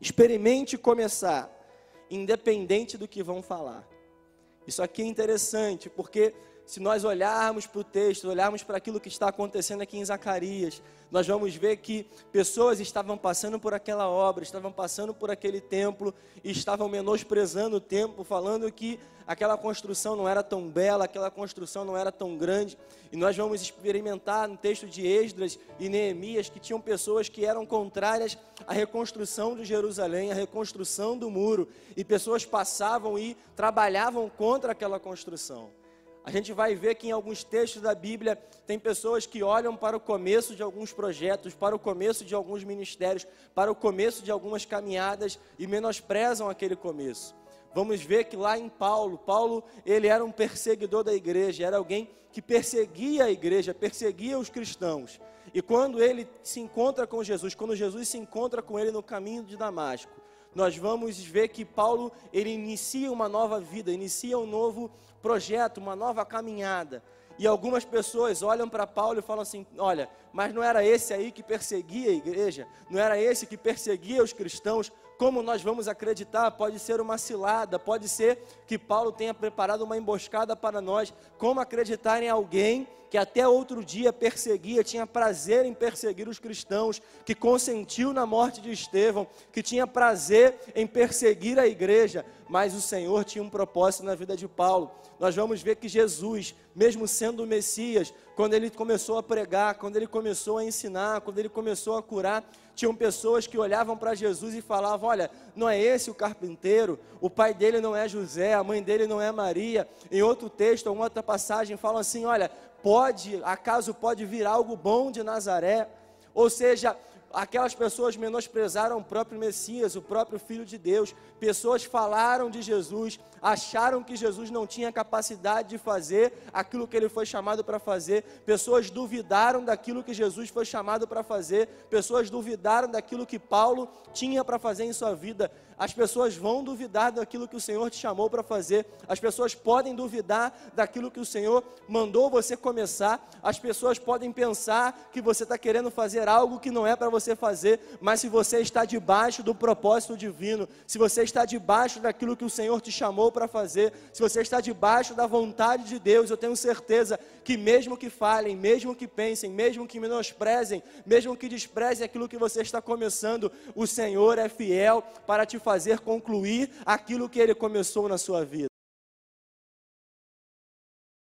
Experimente começar, independente do que vão falar. Isso aqui é interessante, porque se nós olharmos para o texto, olharmos para aquilo que está acontecendo aqui em Zacarias, nós vamos ver que pessoas estavam passando por aquela obra, estavam passando por aquele templo e estavam menosprezando o templo, falando que aquela construção não era tão bela, aquela construção não era tão grande. E nós vamos experimentar no texto de Esdras e Neemias que tinham pessoas que eram contrárias à reconstrução de Jerusalém, à reconstrução do muro, e pessoas passavam e trabalhavam contra aquela construção. A gente vai ver que em alguns textos da Bíblia tem pessoas que olham para o começo de alguns projetos, para o começo de alguns ministérios, para o começo de algumas caminhadas e menosprezam aquele começo. Vamos ver que lá em Paulo, Paulo, ele era um perseguidor da igreja, era alguém que perseguia a igreja, perseguia os cristãos. E quando ele se encontra com Jesus, quando Jesus se encontra com ele no caminho de Damasco, nós vamos ver que Paulo ele inicia uma nova vida, inicia um novo projeto, uma nova caminhada. E algumas pessoas olham para Paulo e falam assim: olha, mas não era esse aí que perseguia a igreja, não era esse que perseguia os cristãos. Como nós vamos acreditar? Pode ser uma cilada, pode ser que Paulo tenha preparado uma emboscada para nós. Como acreditar em alguém que até outro dia perseguia, tinha prazer em perseguir os cristãos, que consentiu na morte de Estevão, que tinha prazer em perseguir a igreja, mas o Senhor tinha um propósito na vida de Paulo. Nós vamos ver que Jesus, mesmo sendo o Messias, quando ele começou a pregar, quando ele começou a ensinar, quando ele começou a curar, tinham pessoas que olhavam para Jesus e falavam: Olha, não é esse o carpinteiro, o pai dele não é José, a mãe dele não é Maria. Em outro texto, em outra passagem, falam assim: Olha, pode, acaso pode vir algo bom de Nazaré? Ou seja, aquelas pessoas menosprezaram o próprio Messias, o próprio Filho de Deus. Pessoas falaram de Jesus, acharam que Jesus não tinha capacidade de fazer aquilo que ele foi chamado para fazer. Pessoas duvidaram daquilo que Jesus foi chamado para fazer. Pessoas duvidaram daquilo que Paulo tinha para fazer em sua vida. As pessoas vão duvidar daquilo que o Senhor te chamou para fazer. As pessoas podem duvidar daquilo que o Senhor mandou você começar. As pessoas podem pensar que você está querendo fazer algo que não é para você fazer. Mas se você está debaixo do propósito divino, se você está debaixo daquilo que o Senhor te chamou para fazer, se você está debaixo da vontade de Deus, eu tenho certeza que mesmo que falem, mesmo que pensem, mesmo que menosprezem, mesmo que desprezem aquilo que você está começando, o Senhor é fiel para te fazer concluir aquilo que ele começou na sua vida.